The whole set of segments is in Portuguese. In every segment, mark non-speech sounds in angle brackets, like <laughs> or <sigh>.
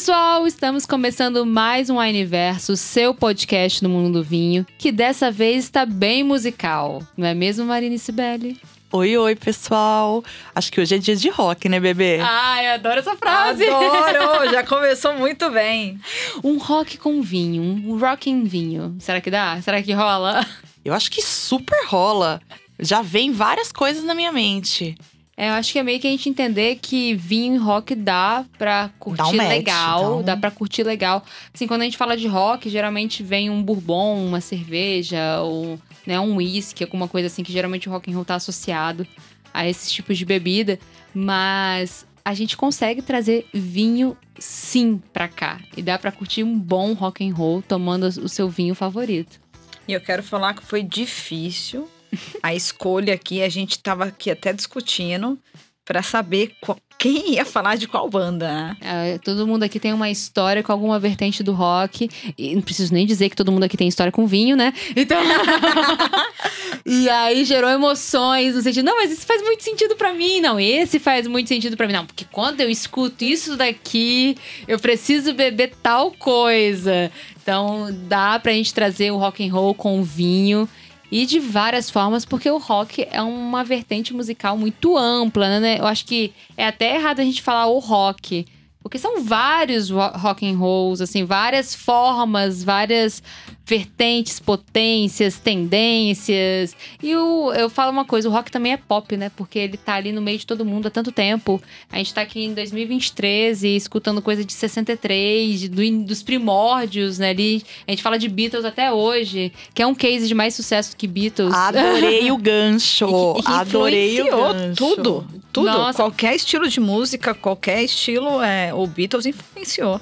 pessoal! Estamos começando mais um Universo, seu podcast no mundo do vinho, que dessa vez está bem musical. Não é mesmo, Marina Sibeli? Oi, oi, pessoal. Acho que hoje é dia de rock, né, bebê? Ai, eu adoro essa frase. Adoro! <laughs> Já começou muito bem. Um rock com vinho, um rock em vinho. Será que dá? Será que rola? Eu acho que super rola. Já vem várias coisas na minha mente. É, eu acho que é meio que a gente entender que vinho e rock dá pra curtir um match, legal, dá um- dá pra curtir legal. Assim, quando a gente fala de rock, geralmente vem um bourbon, uma cerveja, ou né, um whisky, alguma coisa assim, que geralmente o rock and roll tá associado a esses tipos de bebida. Mas a gente consegue trazer vinho sim pra cá. E dá pra curtir um bom rock and roll tomando o seu vinho favorito. E eu quero falar que foi difícil <laughs> a escolha aqui. A gente tava aqui até discutindo pra saber qual- quem ia falar de qual banda, né? É, todo mundo aqui tem uma história com alguma vertente do rock. E não preciso nem dizer que todo mundo aqui tem história com vinho, né? Então. <laughs> e aí gerou emoções no sentido, não, mas isso faz muito sentido pra mim. Não, esse faz muito sentido pra mim. Não, porque quando eu escuto isso daqui, eu preciso beber tal coisa. Então dá pra gente trazer o rock and roll com vinho. E de várias formas, porque o rock é uma vertente musical muito ampla, né? Eu acho que é até errado a gente falar o rock. Porque são vários ro- rock and rolls, assim, várias formas, várias vertentes, potências, tendências. E o, eu falo uma coisa, o rock também é pop, né? Porque ele tá ali no meio de todo mundo há tanto tempo. A gente tá aqui em 2023 e escutando coisa de 63, de- do dos primórdios, né? Ali, a gente fala de Beatles até hoje, que é um case de mais sucesso que Beatles. Adorei o <laughs> gancho. E que- e que Adorei o influenciou gancho. tudo. Tudo. Nossa. Qualquer estilo de música, qualquer estilo, é, o Beatles influenciou.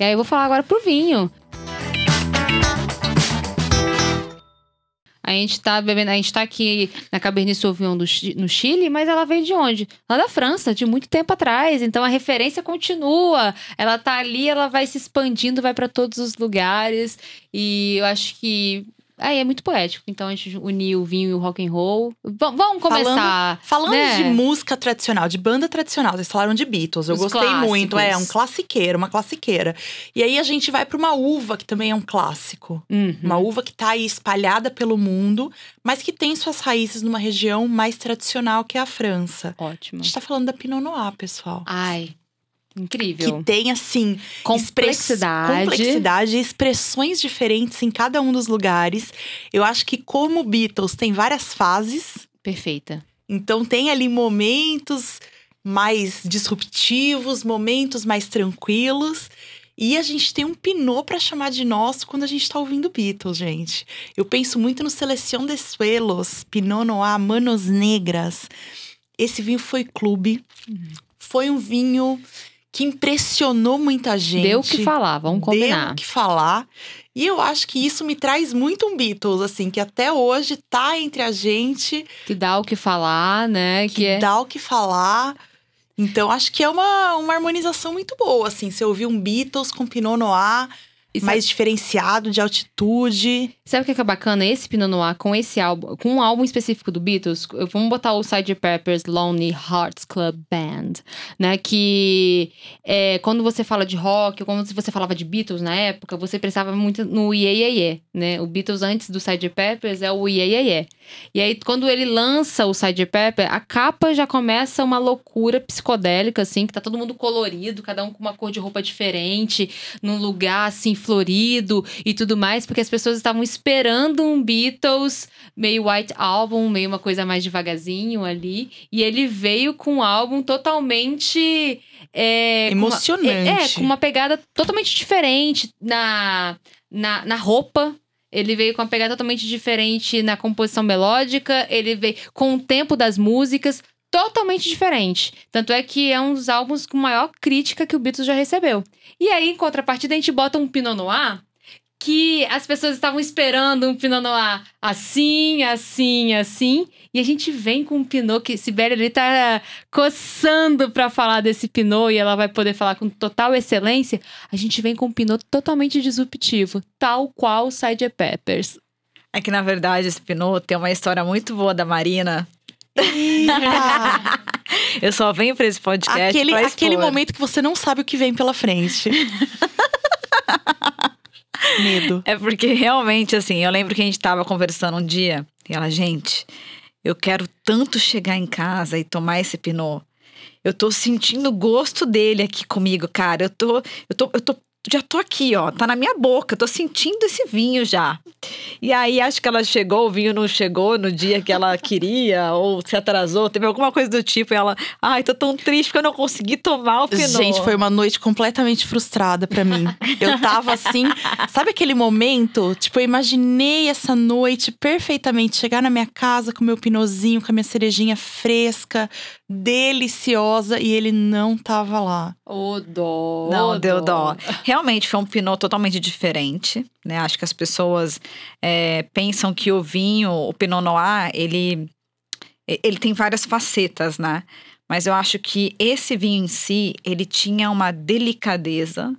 E aí eu vou falar agora pro vinho. A gente tá bebendo, a gente tá aqui na Cabernet Sauvignon do no Chile, mas ela veio de onde? Lá da França, de muito tempo atrás. Então a referência continua. Ela tá ali, ela vai se expandindo, vai pra todos os lugares. E eu acho que aí é muito poético. Então a gente uniu o vinho e o rock and roll. V- vamos começar. Falando né? de música tradicional, de banda tradicional, vocês falaram de Beatles. Eu Os gostei clássicos. muito. É, um classiqueiro, uma classiqueira. E aí a gente vai pra uma uva, que também é um clássico. Uhum. Uma uva que tá aí espalhada pelo mundo, mas que tem suas raízes numa região mais tradicional, que é a França. Ótimo. A gente tá falando da Pinot Noir, pessoal. Ai, incrível. Que tem, assim, Complexidade. Express- complexidade, expressões diferentes em cada um dos lugares. Eu acho que como Beatles tem várias fases, Perfeita. então tem ali momentos mais disruptivos, momentos mais tranquilos. E a gente tem um Pinot pra chamar de nosso quando a gente tá ouvindo Beatles, gente. Eu penso muito no Seleção de Suelos, Pinot Noir, Manos Negras. Esse vinho foi clube. Foi um vinho que impressionou muita gente. Deu o que falar, vamos Deu combinar. o que falar. E eu acho que isso me traz muito um Beatles, assim, que até hoje tá entre a gente, Que dá o que falar, né? que, Que, é. dá o que falar. Então, acho que é uma, uma harmonização muito boa, assim. Você ouvir um Beatles com Pinot Noir sabe- mais diferenciado, de altitude. Sabe o que é bacana? Esse Pinot Noir com esse álbum, com um álbum específico do Beatles, vamos botar o Sgt. Pepper's Lonely Hearts Club Band, né? Que é, quando você fala de rock, ou quando você falava de Beatles na época, você pensava muito no Iê, Iê, Iê, né? O Beatles antes do Sgt. Pepper's é o Iê, Iê, Iê. E aí, quando ele lança o Sgt. Pepper, a capa já começa uma loucura psicodélica, assim, que tá todo mundo colorido, cada um com uma cor de roupa diferente, num lugar, assim, florido e tudo mais, porque as pessoas estavam esperando um Beatles meio White Album, meio uma coisa mais devagarzinho ali. E ele veio com um álbum totalmente. É, com uma- Emocionante. é, é, com uma pegada totalmente diferente na, na, na roupa. Ele veio com uma pegada totalmente diferente na composição melódica. Ele veio com o tempo das músicas totalmente diferente. Tanto é que é um dos álbuns com maior crítica que o Beatles já recebeu. E aí, em contrapartida, a gente bota um Pinot Noir que as pessoas estavam esperando um Pinot Noir assim, assim, assim. E a gente vem com um Pinot que Sibeli ali tá coçando pra falar desse Pinot e ela vai poder falar com total excelência. A gente vem com um Pinot totalmente disruptivo, tal qual o Sgt. Peppers. É que, na verdade, esse Pinot tem uma história muito boa da Marina. <laughs> Eu só venho pra esse podcast Aquele, pra aquele momento que você não sabe o que vem pela frente. <laughs> Medo. É porque realmente, assim, eu lembro que a gente tava conversando um dia e ela, gente, eu quero tanto chegar em casa e tomar esse pinot. Eu tô sentindo o gosto dele aqui comigo, cara. Eu tô, eu tô, eu tô, já tô aqui, ó, tá na minha boca. Tô sentindo esse vinho já. E aí acho que ela chegou, o vinho não chegou no dia que ela <laughs> queria ou se atrasou, teve alguma coisa do tipo. E ela, ai, tô tão triste porque eu não consegui tomar o pinot. Gente, foi uma noite completamente frustrada pra mim. Eu tava assim, sabe aquele momento? Tipo, eu imaginei essa noite perfeitamente. Chegar na minha casa com meu pinozinho, com a minha cerejinha fresca, deliciosa, e ele não tava lá. Ô, dó. Não, deu dó. Realmente foi um pinot totalmente diferente, né? Acho que as pessoas é, pensam que o vinho, o pinot noir, ele, ele tem várias facetas, né? Mas eu acho que esse vinho em si, ele tinha uma delicadeza,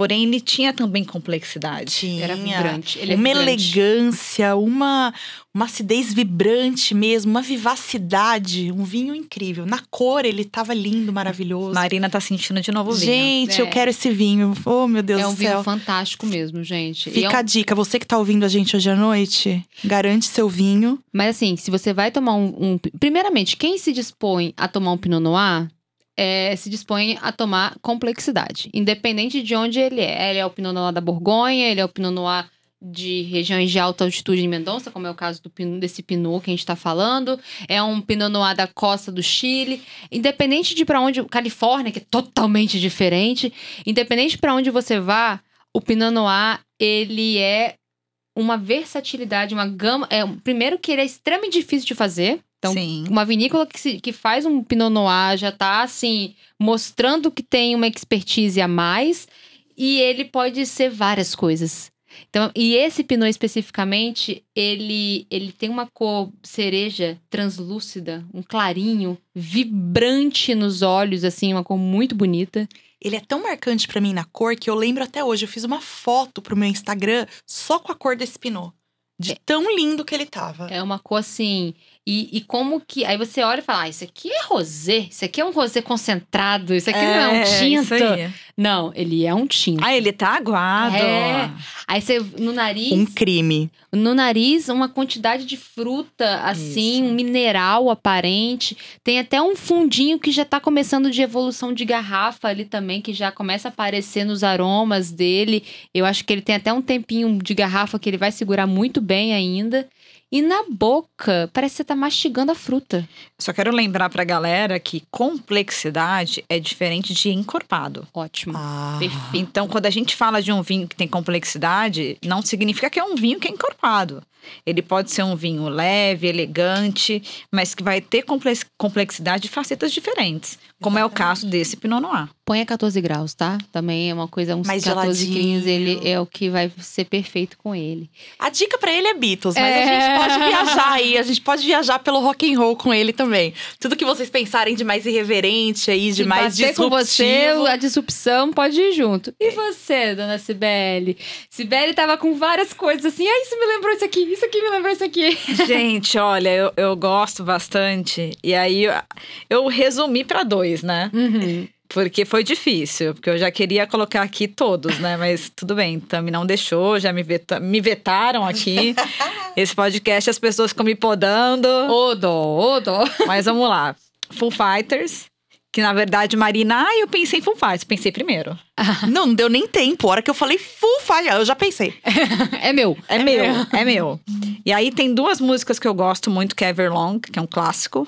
porém ele tinha também complexidade. Tinha Era vibrante. Ele é uma vibrante. elegância, uma, uma acidez vibrante mesmo, uma vivacidade, um vinho incrível. Na cor, ele tava lindo, maravilhoso. Marina tá sentindo de novo o vinho. Gente, É. eu quero esse vinho. Oh, meu Deus É um do vinho céu. fantástico mesmo, gente. E é Fica um- a dica, você que tá ouvindo a gente hoje à noite, garante seu vinho. Mas assim, se você vai tomar um, um- Primeiramente, quem se dispõe a tomar um Pinot Noir é, se dispõe a tomar complexidade. Independente de onde ele é. Ele é o Pinot Noir da Borgonha, ele é o Pinot Noir de regiões de alta altitude em Mendonça, como é o caso do, desse Pinot que a gente está falando. É um Pinot Noir da costa do Chile. Independente de para onde... Califórnia, que é totalmente diferente. Independente para onde você vá, o Pinot Noir, ele é uma versatilidade, uma gama. É, primeiro que ele é extremamente difícil de fazer. Então, Sim. uma vinícola que, se- que faz um Pinot Noir já tá, assim, mostrando que tem uma expertise a mais. E ele pode ser várias coisas. Então, e esse Pinot especificamente, ele, ele tem uma cor cereja translúcida, um clarinho, vibrante nos olhos, assim, uma cor muito bonita. Ele é tão marcante pra mim na cor que eu lembro até hoje. Eu fiz uma foto pro meu Instagram só com a cor desse pinot. De tão lindo que ele tava. É uma cor assim. E, e como que. Aí você olha e fala: ah, isso aqui é rosé. Isso aqui é um rosé concentrado. Isso aqui não é um isso tinto. Não, ele é um tinto. Ah, ele tá aguado. É. Aí você, no nariz, Um crime. no nariz, uma quantidade de fruta, assim, um mineral aparente. Tem até um fundinho que já tá começando de evolução de garrafa ali também, que já começa a aparecer nos aromas dele. Eu acho que ele tem até um tempinho de garrafa que ele vai segurar muito bem ainda. E na boca, parece que você tá mastigando a fruta. Só quero lembrar pra galera que complexidade é diferente de encorpado. Ótimo. Ah. Perfeito. Então, quando a gente fala de um vinho que tem complexidade, não significa que é um vinho que é encorpado. Ele pode ser um vinho leve, elegante, mas que vai ter complex- complexidade de facetas diferentes, como é o caso desse Pinot Noir. Põe a 14 graus, tá? Também é uma coisa, uns Mais 14 quilinhos, geladinho. ele é o que vai ser perfeito com ele. A dica pra ele é Beatles, mas É. a gente pode viajar aí, a gente pode viajar pelo rock and roll com ele também. Tudo que vocês pensarem de mais irreverente aí, de Se mais bater com você, disruptivo. a disrupção pode ir junto. E você, dona Cibele? Cibele tava com várias coisas assim. Ah, isso me lembrou isso aqui, isso aqui me lembrou isso aqui. Gente, olha, eu, eu gosto bastante. E aí eu, eu resumi pra dois, né? Uhum. Porque foi difícil, porque eu já queria colocar aqui todos, né? Mas tudo bem, Tami não deixou, já me, veta- me vetaram aqui. <laughs> Esse podcast as pessoas ficam me podando. Ô dó, ô dó. Mas vamos lá. Full Fighters, que na verdade, Marina, ah, eu pensei em Full Fighters, pensei primeiro. Não, <laughs> não deu nem tempo. A hora que eu falei full falha, eu já pensei. <laughs> É meu. É, meu, é meu. E aí tem duas músicas que eu gosto muito, que é Everlong, que é um clássico.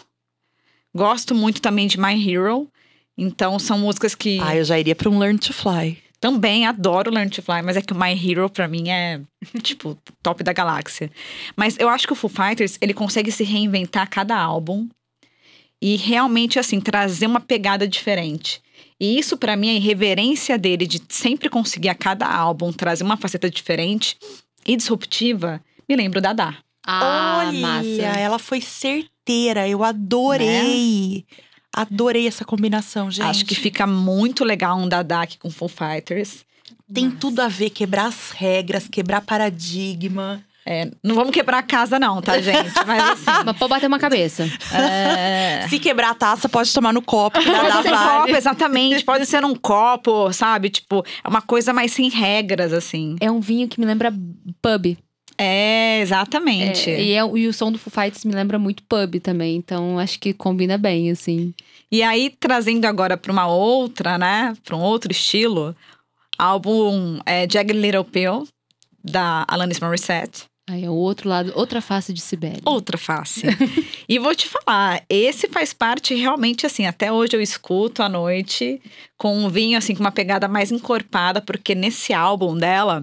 Gosto muito também de My Hero. Então são músicas que Ah, eu já iria pra um Learn to Fly. também adoro Learn to Fly, mas é que o My Hero pra mim é <laughs> tipo top da galáxia. Mas eu acho que o Foo Fighters, ele consegue se reinventar a cada álbum e realmente assim trazer uma pegada diferente. E isso pra mim a irreverência dele de sempre conseguir a cada álbum trazer uma faceta diferente e disruptiva, me lembro da Dá. Ah, Olha, massa. ela foi certeira. Eu adorei. Adorei essa combinação, gente. Acho que fica muito legal um Dada aqui com Foo Fighters. Tem tudo a ver, quebrar as regras, quebrar paradigma. É, não vamos quebrar a casa, não, tá, gente? <laughs> Mas assim. Mas pode bater uma cabeça. é, Se quebrar a taça, pode tomar no copo, Pode ser vale. copo, exatamente. Pode ser um copo, sabe? Tipo, é uma coisa mais sem regras, assim. É um vinho que me lembra pub. É, exatamente. É, e, é- e o som do Foo Fighters me lembra muito pub também. Então acho que combina bem, assim. E aí, trazendo agora pra uma outra, né? Pra um outro estilo, álbum é, Jagged Little Pill, da Alanis Morissette. Aí é o outro lado, outra face de Sibeli. Outra face. <laughs> e vou te falar, esse faz parte realmente assim, até hoje eu escuto à noite com um vinho assim com uma pegada mais encorpada, porque nesse álbum dela,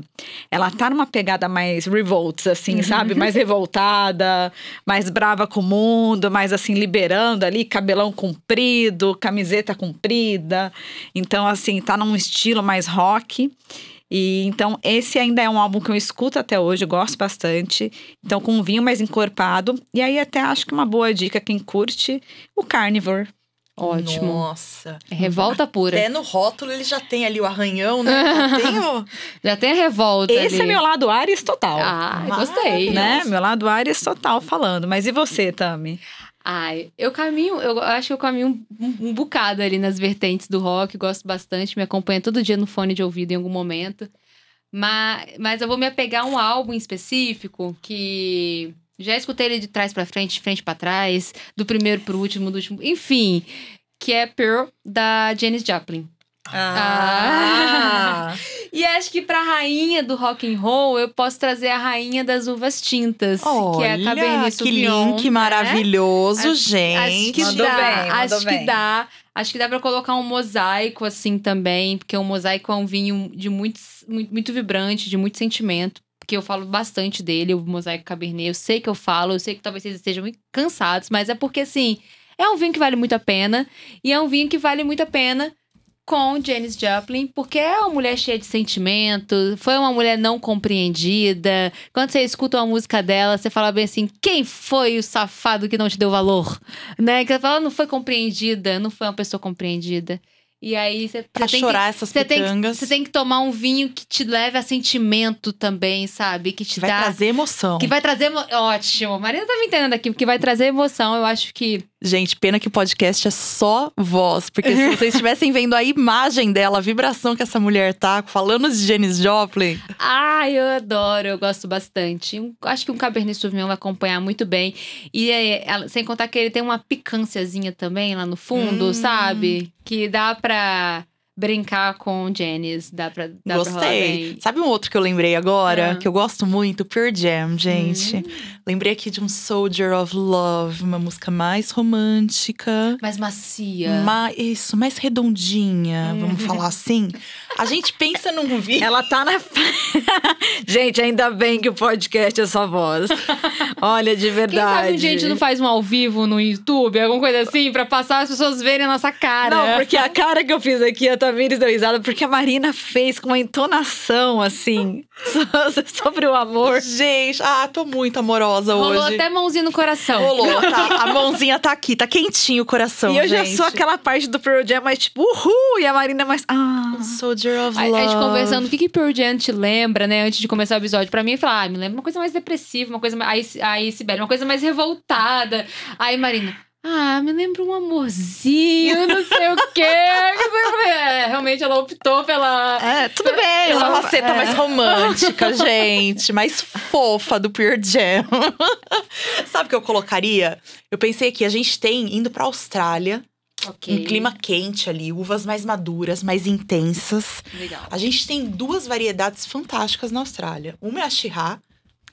ela tá numa pegada mais revolts assim, sabe? Mais revoltada, mais brava com o mundo, mais assim liberando ali, cabelão comprido, camiseta comprida. Então assim, tá num estilo mais rock. E então esse ainda é um álbum que eu escuto até hoje, eu gosto bastante. Então com um vinho mais encorpado. E aí até acho que uma boa dica quem curte o Carnivore. Ótimo. Nossa. É revolta pura. Até no rótulo ele já tem ali o arranhão, né? Já <laughs> tem o... Já tem a revolta Esse ali. é meu lado Ares total. Ah, gostei. né? Meu lado Ares total falando. Mas e você, Tami? Ai, eu caminho, eu acho que eu caminho um, um bocado ali nas vertentes do rock, gosto bastante, me acompanha todo dia no fone de ouvido em algum momento. Mas, mas eu vou me apegar a um álbum específico que já escutei ele de trás pra frente, de frente pra trás, do primeiro pro último, do último, enfim, que é Pearl da Janis Joplin. Ah. <laughs> E acho que pra rainha do rock and roll, eu posso trazer a rainha das uvas tintas, que é a Cabernet Olha, que Sauvignon. link né? maravilhoso, Acho- gente. Acho que Mandou dá, bem, acho bem. que dá. Acho que dá pra colocar um mosaico assim também, porque o mosaico é um vinho de muito, muito, muito vibrante, de muito sentimento. Porque eu falo bastante dele, o mosaico cabernet. Eu sei que eu falo, eu sei que talvez vocês estejam muito cansados, mas é porque assim, é um vinho que vale muito a pena. E é um vinho que vale muito a pena com Janis Joplin, porque é uma mulher cheia de sentimento, foi uma mulher não compreendida. Quando você escuta uma música dela, você fala bem assim: quem foi o safado que não te deu valor? Né? Que ela fala, não foi compreendida, não foi uma pessoa compreendida. E aí você, Pra você tem chorar que, essas você tem, pitangas. você tem que tomar um vinho que te leve a sentimento também, sabe? Que te Vai dá. trazer emoção. Que vai trazer. Ótimo. Marina tá me entendendo aqui, porque vai trazer emoção. Eu acho que. Gente, pena que o podcast é só voz. Porque se vocês <laughs> estivessem vendo a imagem dela, a vibração que essa mulher tá, falando de Janis Joplin. Ai, eu adoro, eu gosto bastante. Um- acho que um Cabernet Sauvignon vai acompanhar muito bem. E é, ela- sem contar que ele tem uma picânciazinha também lá no fundo, Hum. sabe? Que dá pra brincar com Janis. Dá pra, dá pra rolar Gostei. bem. Sabe um outro que eu lembrei agora? Ah. Que eu gosto muito? Pure Jam, gente. Hum. Lembrei aqui de um Soldier of Love, uma música mais romântica. Mais macia. Ma- isso, mais redondinha, Hum. vamos falar assim. A gente pensa num vídeo. Ela tá na. <laughs> gente, ainda bem que o podcast é só voz. Olha, de Quem verdade. sabe um dia a gente não faz um ao vivo no YouTube, alguma coisa assim, pra passar as pessoas verem a nossa cara. Não, porque a cara que eu fiz aqui, a Tamires deu risada, porque a Marina fez com uma entonação, assim, <laughs> so- sobre o amor. Gente, ah, tô muito amorosa Rolou hoje. até mãozinha no coração. Rolou, tá? A mãozinha tá aqui, tá quentinho o coração, e eu já gente. sou aquela parte do Pearl Jam, mais tipo, uhul! E a Marina mais, ah... Soldier of A, Love. a gente conversando, o que que Pearl Jam te lembra, né? Antes de começar o episódio. Pra mim, falar, ah, me lembra uma coisa mais depressiva, uma coisa mais... Aí, aí Sibeli, uma coisa mais revoltada. Aí Marina... Ah, me lembra um amorzinho, não sei o quê. É, realmente ela optou pela. É, tudo bem. Pela ela- faceta é. mais romântica, <laughs> gente. Mais fofa do Pure Jam. <laughs> Sabe o que eu colocaria? Eu pensei que a gente tem, indo pra Austrália, Ok. um clima quente ali, uvas mais maduras, mais intensas. Legal. A gente tem duas variedades fantásticas na Austrália. Uma é a Chirá,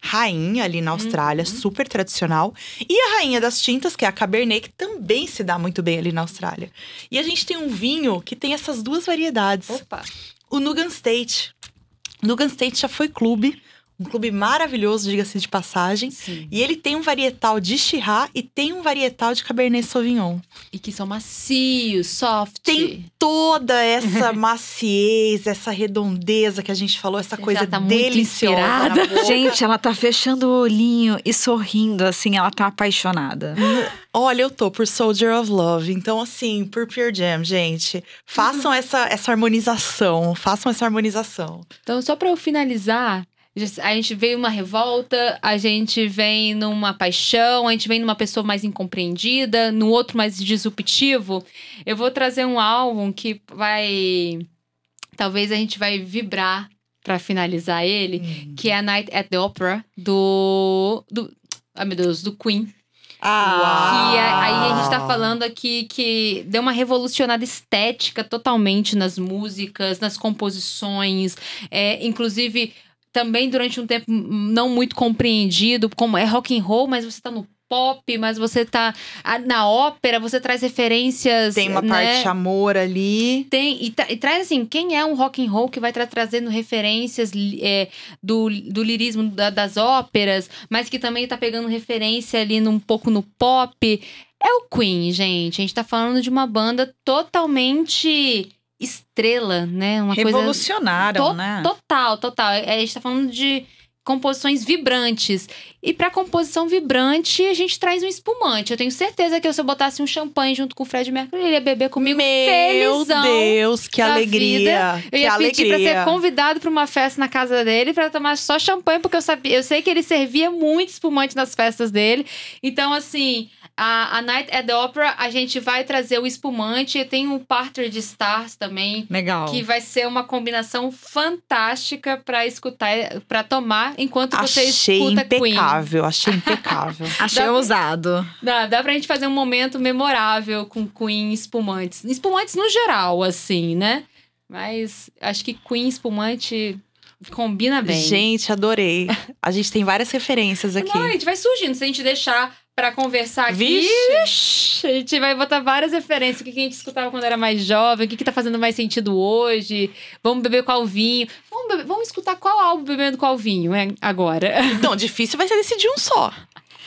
rainha ali na Austrália, Uhum. super tradicional. E a rainha das tintas, que é a Cabernet, que também se dá muito bem ali na Austrália. E a gente tem um vinho que tem essas duas variedades. Opa. O Nugan State. Nugan State já foi clube, um clube maravilhoso, diga-se de passagem. Sim. E ele tem um varietal de Chirá e tem um varietal de Cabernet Sauvignon. E que são macios, soft. Tem toda essa <laughs> maciez, essa redondeza que a gente falou, essa Já coisa tá deliciosa na inspirada. boca. Gente, ela tá fechando o olhinho e sorrindo, assim, ela tá apaixonada. Olha, eu tô por Soldier of Love. Então, assim, por Pure Jam, gente. Façam essa, essa harmonização. Façam essa harmonização. Então, só pra eu finalizar, A gente vem numa revolta, a gente vem numa paixão, a gente vem numa pessoa mais incompreendida, no outro mais disruptivo. Eu vou trazer um álbum que vai. Talvez a gente vai vibrar para finalizar ele, Hum. que é a Night at the Opera do. do ah, meu Deus, do Queen. Ah, Que é- aí a gente tá falando aqui que deu uma revolucionada estética totalmente nas músicas, nas composições, é, inclusive também durante um tempo não muito compreendido, como é rock and roll, mas você tá no pop, mas você tá na ópera, você traz referências, Tem uma né? parte de amor ali. Tem, e, tra- e traz assim, quem é um rock and roll que vai estar trazendo referências é, do, do lirismo da- das óperas, mas que também tá pegando referência ali num pouco no pop. É o Queen, gente. A gente tá falando de uma banda totalmente estrela, né? Uma coisa Revolucionaram, to- né? Total, total. É, A gente tá falando de composições vibrantes. E pra composição vibrante, a gente traz um espumante. Eu tenho certeza que se eu botasse um champanhe junto com o Fred Mercury, ele ia beber comigo Meu. Deus, que alegria. Eu que ia pedir pra alegria. ser convidado pra uma festa na casa dele pra tomar só champanhe, porque eu sabia, eu sei que ele servia muito espumante nas festas dele. Então, assim, a, a Night at the Opera, a gente vai trazer o espumante. Tem o Partridge Stars também, Legal. que vai ser uma combinação fantástica pra escutar, pra tomar enquanto você Achei escuta Queen. impecável, achei <laughs> impecável. Achei Dá- ousado. Dá, dá pra gente fazer um momento memorável com Queen espumantes. Espumantes no geral, assim, né? Mas acho que Queen espumante combina bem. Gente, adorei. A gente tem várias referências aqui. Não, a gente vai surgindo. Se a gente deixar pra conversar aqui, Vixe! A gente vai botar várias referências. O que que a gente escutava quando era mais jovem, o que, que tá fazendo mais sentido hoje. Vamos beber qual vinho. Vamos, beber- vamos escutar qual álbum bebendo qual vinho, né? Agora. Então, difícil vai ser decidir um só.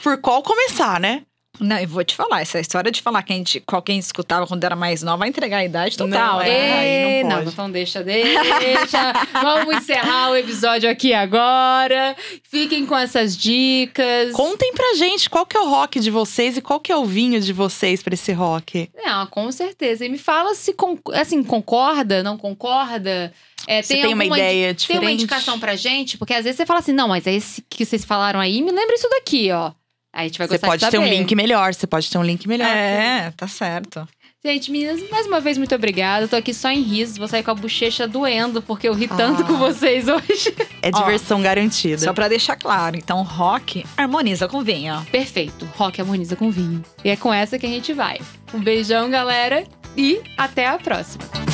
Por qual começar, né? Não, eu vou te falar, essa história de falar que a gente, qual quem escutava quando era mais nova vai entregar a idade total. Não, né? é. aí Ê, não não, pode. então deixa, deixa. <laughs> Vamos encerrar o episódio aqui agora. Fiquem com essas dicas. Contem pra gente qual que é o rock de vocês e qual que é o vinho de vocês pra esse rock. Não, com certeza. E me fala se con- assim, concorda, não concorda. É, Você tem uma ideia Tem diferente? uma indicação pra gente? Porque às vezes você fala assim, não, mas esse que vocês falaram aí, me lembra isso daqui, ó. Aí a gente vai Você gostar pode de ter um link melhor, você pode ter um link melhor. É, tá certo. Gente, meninas, mais uma vez, muito obrigada. Eu tô aqui só em risos. Vou sair com a bochecha doendo, porque eu ri tanto Ah. com vocês hoje. É diversão garantida. Só pra deixar claro, então rock harmoniza com vinho. Perfeito. Rock harmoniza com vinho. E é com essa que a gente vai. Um beijão, galera. E até a próxima.